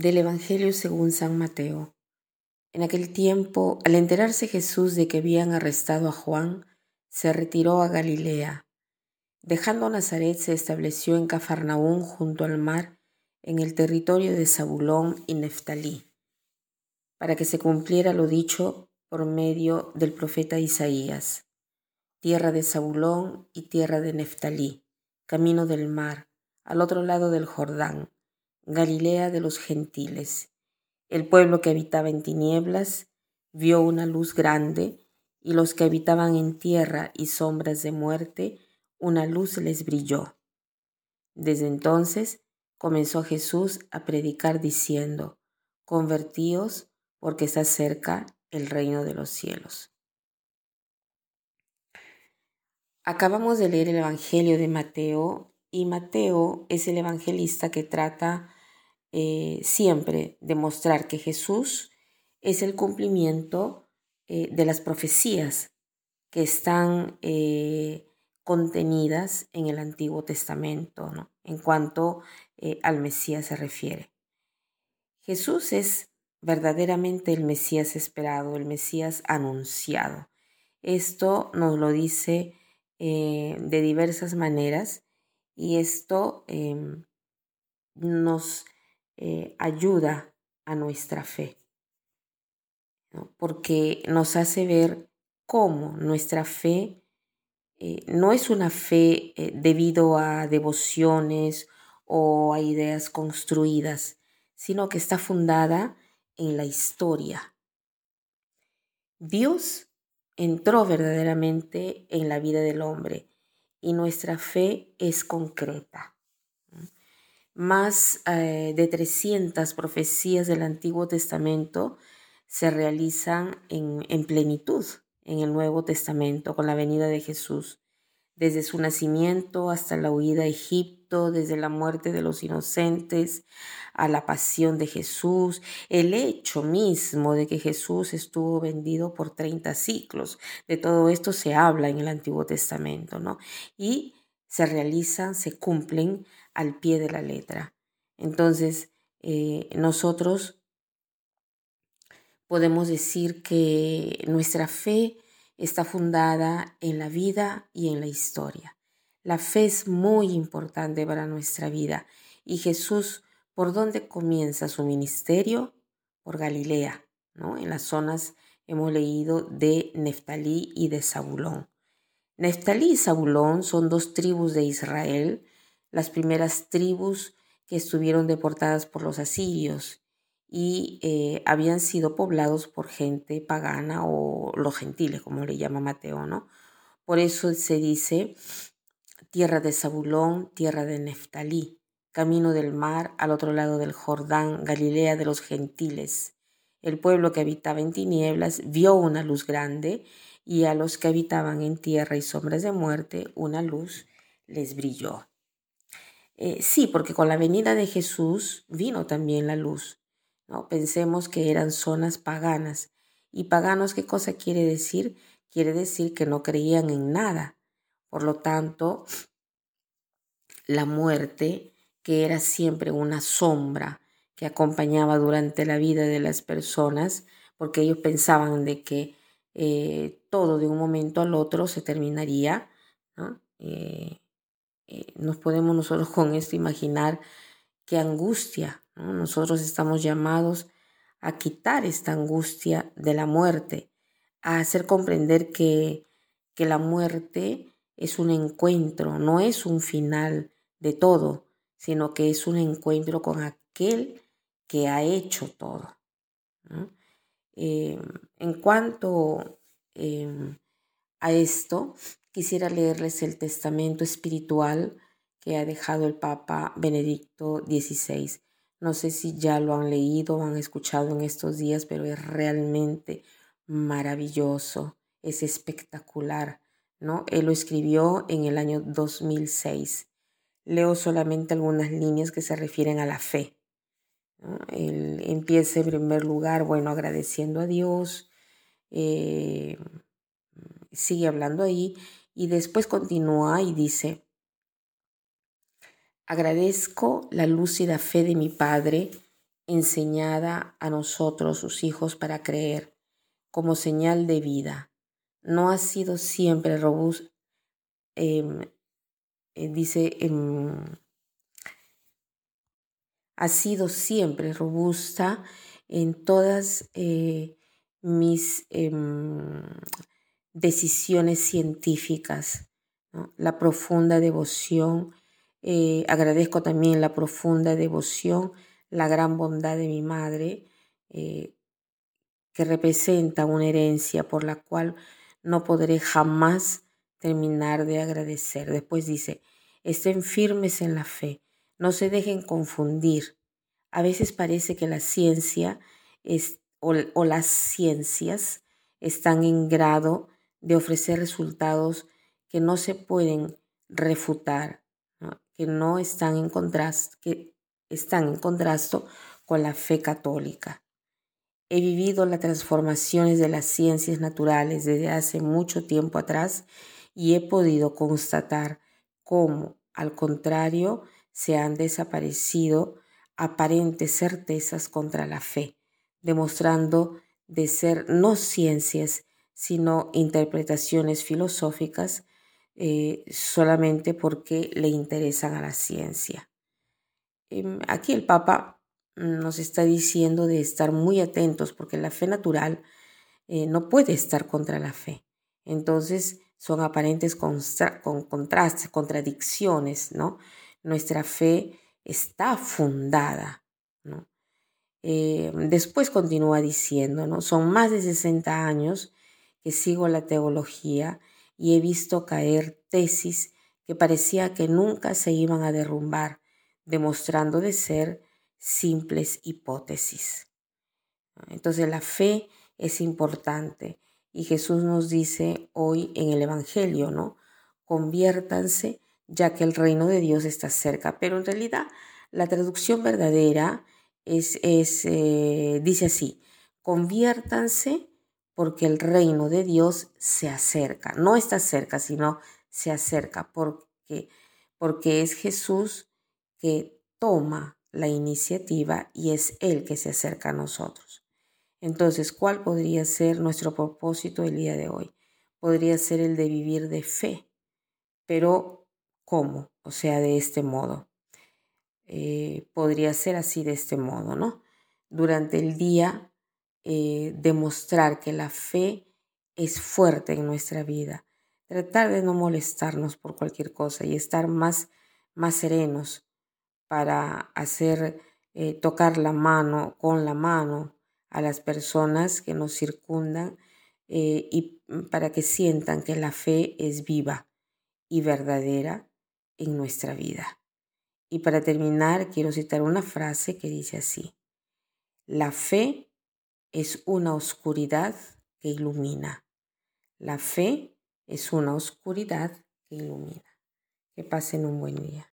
Del Evangelio según San Mateo. En aquel tiempo, al enterarse Jesús de que habían arrestado a Juan, se retiró a Galilea. Dejando Nazaret, se estableció en Cafarnaún junto al mar, en el territorio de Zabulón y Neftalí, para que se cumpliera lo dicho por medio del profeta Isaías. Tierra de Zabulón y tierra de Neftalí, camino del mar, al otro lado del Jordán Galilea de los gentiles. El pueblo que habitaba en tinieblas vio una luz grande, y los que habitaban en tierra y sombras de muerte, una luz les brilló. Desde entonces comenzó Jesús a predicar diciendo, Convertíos porque está cerca el reino de los cielos. Acabamos de leer el Evangelio de Mateo y Mateo es el evangelista que trata eh, siempre demostrar que Jesús es el cumplimiento eh, de las profecías que están eh, contenidas en el Antiguo Testamento, en cuanto al Mesías se refiere. Jesús es verdaderamente el Mesías esperado, el Mesías anunciado. Esto nos lo dice de diversas maneras y esto em, nos eh, ayuda a nuestra fe, porque nos hace ver cómo nuestra fe eh, no es una fe eh, debido a devociones o a ideas construidas, sino que está fundada en la historia. Dios entró verdaderamente en la vida del hombre y nuestra fe es concreta más eh, de 300 profecías del Antiguo Testamento se realizan en, en, plenitud en el Nuevo Testamento con la venida de Jesús, desde su nacimiento hasta la huida a Egipto, desde la muerte de los inocentes a la pasión de Jesús, el hecho mismo de que Jesús estuvo vendido por 30 ciclos, de todo esto se habla en el Antiguo Testamento, ¿no? Y se realizan, se cumplen al pie de la letra. Entonces, eh, nosotros podemos decir que nuestra fe está fundada en la vida y en la historia. La fe es muy importante para nuestra vida y Jesús, ¿por dónde comienza su ministerio? Por Galilea, ¿no? En las zonas hemos leído de Neftalí y de Zabulón. Neftalí y Zabulón son dos tribus de Israel las primeras tribus que estuvieron deportadas por los asirios y eh, habían sido poblados por gente pagana o los gentiles, como le llama Mateo, ¿no? Por eso se dice tierra de Zabulón, tierra de Neftalí, camino del mar, al otro lado del Jordán, Galilea de los gentiles. El pueblo que habitaba en tinieblas vio una luz grande, y a los que habitaban en tierra y sombras de muerte, una luz les brilló. Eh, sí, porque con la venida de Jesús vino también la luz. ¿no? Pensemos que eran zonas paganas. ¿Y paganos qué cosa quiere decir? Quiere decir que no creían en nada. Por lo tanto, la muerte, que era siempre una sombra que acompañaba durante la vida de las personas, porque ellos pensaban de que eh, todo de un momento al otro se terminaría, ¿no? Eh, eh, nos podemos nosotros con esto imaginar qué angustia. Nosotros estamos llamados a quitar esta angustia de la muerte, a hacer comprender que, que la muerte es un encuentro, no es un final de todo, sino que es un encuentro con aquel que ha hecho todo. Eh, en cuanto em, a esto, quisiera leerles el testamento espiritual que ha dejado el Papa Benedicto XVI. No sé si ya lo han leído o han escuchado en estos días, pero es realmente maravilloso, es espectacular, ¿no? Él lo escribió en el año 2006. Leo solamente algunas líneas que se refieren a la fe. Él empieza en primer lugar, bueno, agradeciendo a Dios, eh, sigue hablando ahí y después continúa y dice, agradezco la lúcida fe de mi Padre enseñada a nosotros, sus hijos, para creer, como señal de vida. No ha sido siempre robusta, em, eh, dice, em, ha sido siempre robusta en todas eh, mis em, decisiones científicas. La profunda devoción, eh, agradezco también la profunda devoción, la gran bondad de mi madre, eh, que representa una herencia por la cual no podré jamás terminar de agradecer. Después dice, estén firmes en la fe, no se dejen confundir. A veces parece que la ciencia es, o, las ciencias están en grado de ofrecer resultados que no se pueden refutar, que no están en contraste, que están en con la fe católica. He vivido las transformaciones de las ciencias naturales desde hace mucho tiempo atrás y he podido constatar cómo, al contrario, se han desaparecido aparentes certezas contra la fe, demostrando de ser no ciencias, sino interpretaciones filosóficas eh, solamente porque le interesan a la ciencia. Em, aquí el Papa nos está diciendo de estar muy atentos porque la fe natural eh, no puede estar contra la fe. Entonces son aparentes con contrastes, contradicciones, ¿no? Nuestra fe está fundada, ¿no? Eh, después continúa diciendo, ¿no? Son más de 60 años que sigo la teología y he visto caer tesis que parecía que nunca se iban a derrumbar, demostrando de ser simples hipótesis. Entonces la fe es importante y Jesús nos dice hoy en el Evangelio, ¿no? Conviértanse ya que el reino de Dios está cerca. Pero en realidad la traducción verdadera es, es eh, dice así, conviértanse porque el reino de Dios se acerca. No está cerca, sino se acerca porque, porque es Jesús que toma la iniciativa y es Él que se acerca a nosotros. Entonces, ¿cuál podría ser nuestro propósito el día de hoy? Podría ser el de vivir de fe, pero ¿cómo? O sea, de este modo. Eh, podría ser así de este modo, ¿no? Durante el día, eh, demostrar que la fe es fuerte en nuestra vida. Tratar de no molestarnos por cualquier cosa y estar más, más serenos para hacer, eh, tocar la mano con la mano a las personas que nos circundan y para que sientan que la fe es viva y verdadera en nuestra vida. Y para terminar, quiero citar una frase que dice así, la fe es una oscuridad que ilumina. La fe es una oscuridad que ilumina. Que pasen un buen día.